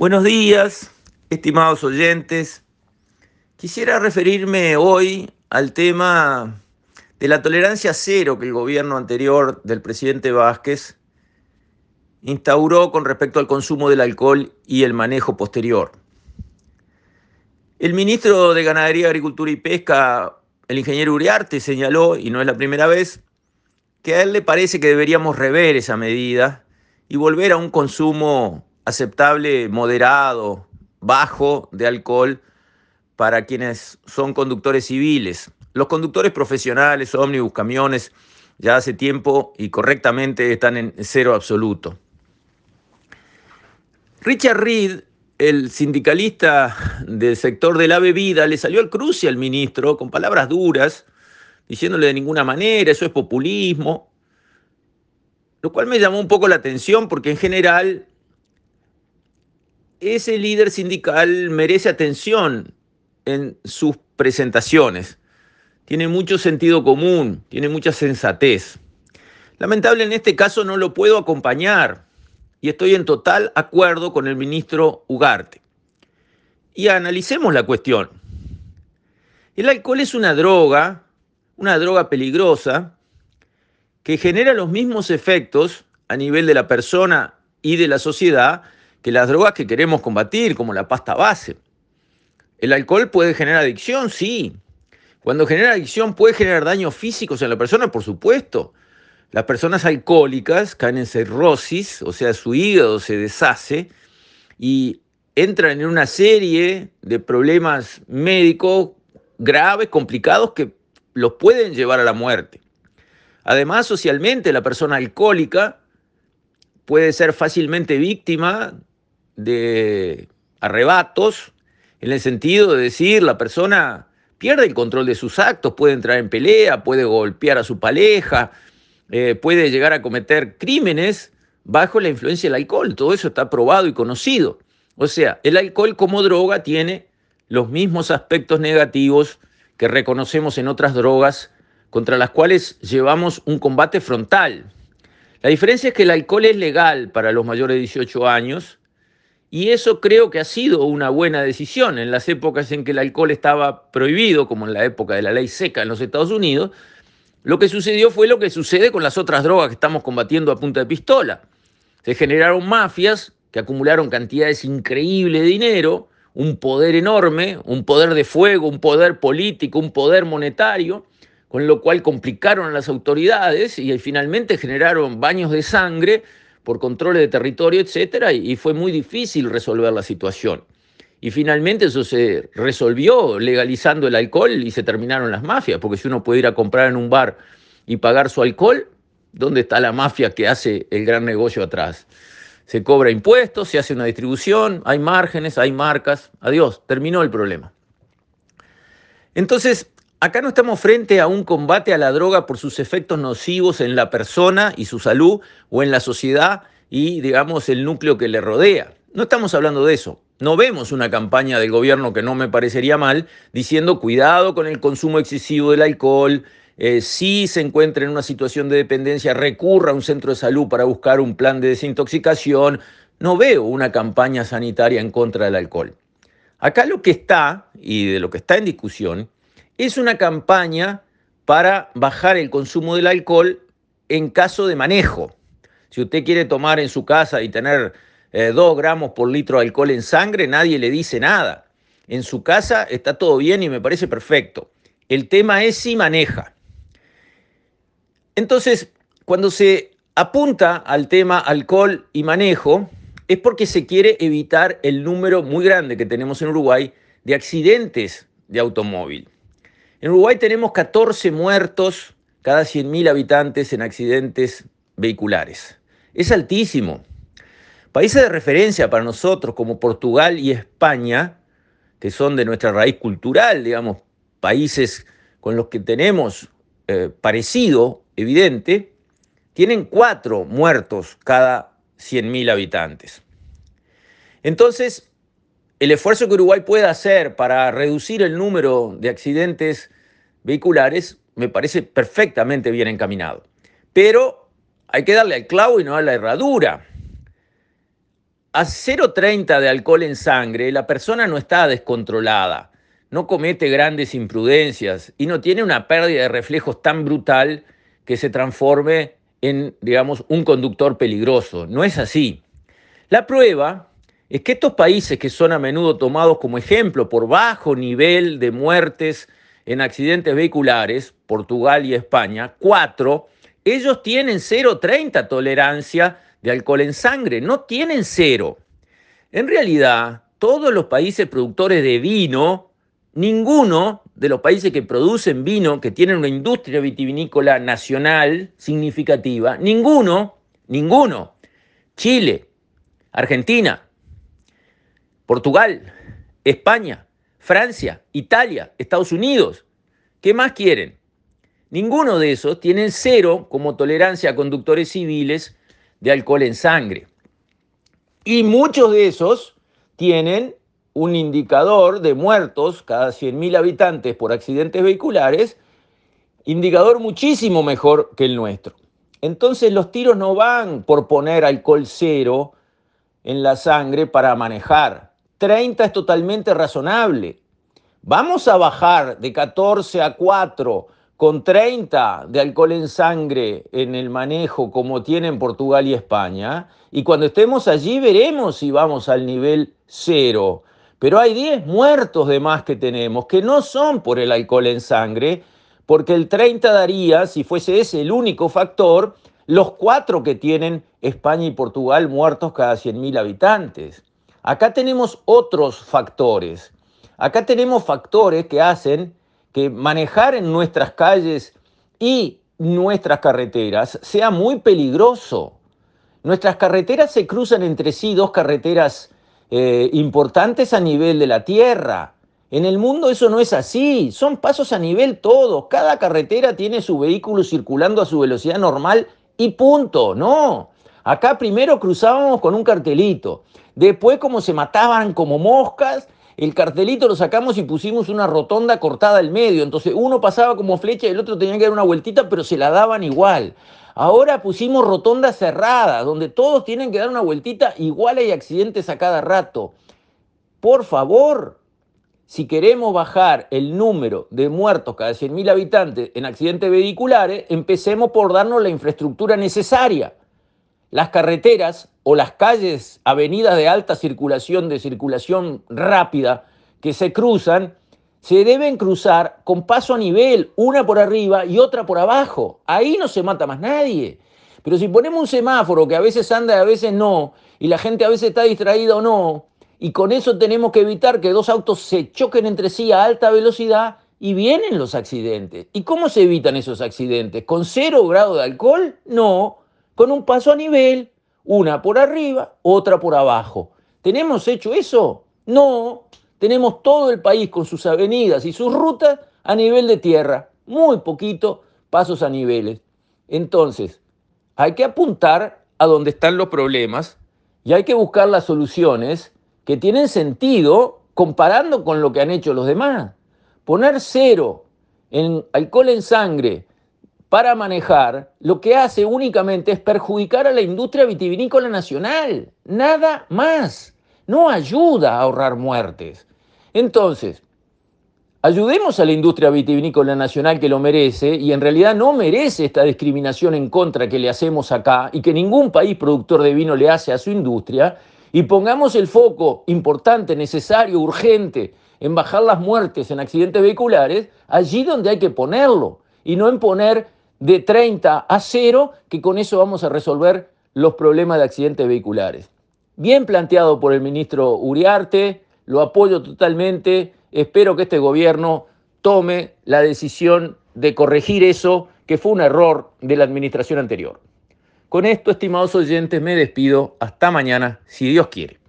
Buenos días, estimados oyentes. Quisiera referirme hoy al tema de la tolerancia cero que el gobierno anterior del presidente Vázquez instauró con respecto al consumo del alcohol y el manejo posterior. El ministro de Ganadería, Agricultura y Pesca, el ingeniero Uriarte, señaló, y no es la primera vez, que a él le parece que deberíamos rever esa medida y volver a un consumo aceptable, moderado, bajo de alcohol para quienes son conductores civiles. Los conductores profesionales, ómnibus, camiones, ya hace tiempo y correctamente están en cero absoluto. Richard Reed, el sindicalista del sector de la bebida, le salió al cruce al ministro con palabras duras, diciéndole de ninguna manera, eso es populismo, lo cual me llamó un poco la atención porque en general ese líder sindical merece atención en sus presentaciones. Tiene mucho sentido común, tiene mucha sensatez. Lamentable en este caso no lo puedo acompañar y estoy en total acuerdo con el ministro Ugarte. Y analicemos la cuestión. El alcohol es una droga, una droga peligrosa, que genera los mismos efectos a nivel de la persona y de la sociedad que las drogas que queremos combatir, como la pasta base. ¿El alcohol puede generar adicción? Sí. Cuando genera adicción puede generar daños físicos en la persona, por supuesto. Las personas alcohólicas caen en cirrosis, o sea, su hígado se deshace y entran en una serie de problemas médicos graves, complicados, que los pueden llevar a la muerte. Además, socialmente, la persona alcohólica puede ser fácilmente víctima de arrebatos, en el sentido de decir, la persona pierde el control de sus actos, puede entrar en pelea, puede golpear a su pareja, eh, puede llegar a cometer crímenes bajo la influencia del alcohol. Todo eso está probado y conocido. O sea, el alcohol como droga tiene los mismos aspectos negativos que reconocemos en otras drogas contra las cuales llevamos un combate frontal. La diferencia es que el alcohol es legal para los mayores de 18 años y eso creo que ha sido una buena decisión en las épocas en que el alcohol estaba prohibido, como en la época de la ley seca en los Estados Unidos. Lo que sucedió fue lo que sucede con las otras drogas que estamos combatiendo a punta de pistola. Se generaron mafias que acumularon cantidades increíbles de dinero, un poder enorme, un poder de fuego, un poder político, un poder monetario, con lo cual complicaron a las autoridades y finalmente generaron baños de sangre por controles de territorio, etcétera, y fue muy difícil resolver la situación. Y finalmente eso se resolvió legalizando el alcohol y se terminaron las mafias, porque si uno puede ir a comprar en un bar y pagar su alcohol, ¿dónde está la mafia que hace el gran negocio atrás? Se cobra impuestos, se hace una distribución, hay márgenes, hay marcas, adiós, terminó el problema. Entonces, Acá no estamos frente a un combate a la droga por sus efectos nocivos en la persona y su salud o en la sociedad y, digamos, el núcleo que le rodea. No estamos hablando de eso. No vemos una campaña del gobierno que no me parecería mal diciendo cuidado con el consumo excesivo del alcohol, eh, si se encuentra en una situación de dependencia, recurra a un centro de salud para buscar un plan de desintoxicación. No veo una campaña sanitaria en contra del alcohol. Acá lo que está, y de lo que está en discusión, es una campaña para bajar el consumo del alcohol en caso de manejo. Si usted quiere tomar en su casa y tener 2 eh, gramos por litro de alcohol en sangre, nadie le dice nada. En su casa está todo bien y me parece perfecto. El tema es si maneja. Entonces, cuando se apunta al tema alcohol y manejo, es porque se quiere evitar el número muy grande que tenemos en Uruguay de accidentes de automóvil. En Uruguay tenemos 14 muertos cada 100.000 habitantes en accidentes vehiculares. Es altísimo. Países de referencia para nosotros como Portugal y España, que son de nuestra raíz cultural, digamos, países con los que tenemos eh, parecido evidente, tienen cuatro muertos cada 100.000 habitantes. Entonces, el esfuerzo que Uruguay puede hacer para reducir el número de accidentes vehiculares me parece perfectamente bien encaminado. Pero hay que darle al clavo y no a la herradura. a 0,30 de alcohol en sangre, la persona no está descontrolada, no comete grandes imprudencias y no tiene una pérdida de reflejos tan brutal que se transforme en, digamos, un conductor peligroso. No es así. La prueba es que estos países que son a menudo tomados como ejemplo por bajo nivel de muertes en accidentes vehiculares, Portugal y España, cuatro, ellos tienen 0,30 tolerancia de alcohol en sangre, no tienen cero. En realidad, todos los países productores de vino, ninguno de los países que producen vino, que tienen una industria vitivinícola nacional significativa, ninguno, ninguno, Chile, Argentina, Portugal, España, Francia, Italia, Estados Unidos, ¿qué más quieren? Ninguno de esos tienen cero como tolerancia a conductores civiles de alcohol en sangre. Y muchos de esos tienen un indicador de muertos cada 100.000 habitantes por accidentes vehiculares, indicador muchísimo mejor que el nuestro. Entonces los tiros no van por poner alcohol cero en la sangre para manejar. 30 es totalmente razonable. Vamos a bajar de 14 a 4 con 30 de alcohol en sangre en el manejo como tienen Portugal y España, y cuando estemos allí veremos si vamos al nivel cero. Pero hay 10 muertos de más que tenemos, que no son por el alcohol en sangre, porque el 30 daría, si fuese ese el único factor, los cuatro que tienen España y Portugal muertos cada 100.000 habitantes. Acá tenemos otros factores. Acá tenemos factores que hacen que manejar en nuestras calles y nuestras carreteras sea muy peligroso. Nuestras carreteras se cruzan entre sí, dos carreteras eh, importantes a nivel de la tierra. En el mundo eso no es así, son pasos a nivel todos. Cada carretera tiene su vehículo circulando a su velocidad normal y punto, no. Acá primero cruzábamos con un cartelito, después como se mataban como moscas, el cartelito lo sacamos y pusimos una rotonda cortada al medio. Entonces uno pasaba como flecha y el otro tenía que dar una vueltita, pero se la daban igual. Ahora pusimos rotondas cerradas, donde todos tienen que dar una vueltita, igual hay accidentes a cada rato. Por favor, si queremos bajar el número de muertos cada 100.000 habitantes en accidentes vehiculares, empecemos por darnos la infraestructura necesaria. Las carreteras o las calles, avenidas de alta circulación, de circulación rápida, que se cruzan, se deben cruzar con paso a nivel, una por arriba y otra por abajo. Ahí no se mata más nadie. Pero si ponemos un semáforo que a veces anda y a veces no, y la gente a veces está distraída o no, y con eso tenemos que evitar que dos autos se choquen entre sí a alta velocidad y vienen los accidentes. ¿Y cómo se evitan esos accidentes? ¿Con cero grado de alcohol? No, con un paso a nivel, una por arriba, otra por abajo. ¿Tenemos hecho eso? No. Tenemos todo el país con sus avenidas y sus rutas a nivel de tierra. Muy poquito pasos a niveles. Entonces, hay que apuntar a donde están los problemas y hay que buscar las soluciones que tienen sentido comparando con lo que han hecho los demás. Poner cero en alcohol en sangre para manejar, lo que hace únicamente es perjudicar a la industria vitivinícola nacional, nada más. No ayuda a ahorrar muertes. Entonces, ayudemos a la industria vitivinícola nacional que lo merece y en realidad no merece esta discriminación en contra que le hacemos acá y que ningún país productor de vino le hace a su industria y pongamos el foco importante, necesario, urgente en bajar las muertes en accidentes vehiculares allí donde hay que ponerlo y no en poner de 30 a 0, que con eso vamos a resolver los problemas de accidentes vehiculares. Bien planteado por el ministro Uriarte, lo apoyo totalmente, espero que este gobierno tome la decisión de corregir eso, que fue un error de la administración anterior. Con esto, estimados oyentes, me despido. Hasta mañana, si Dios quiere.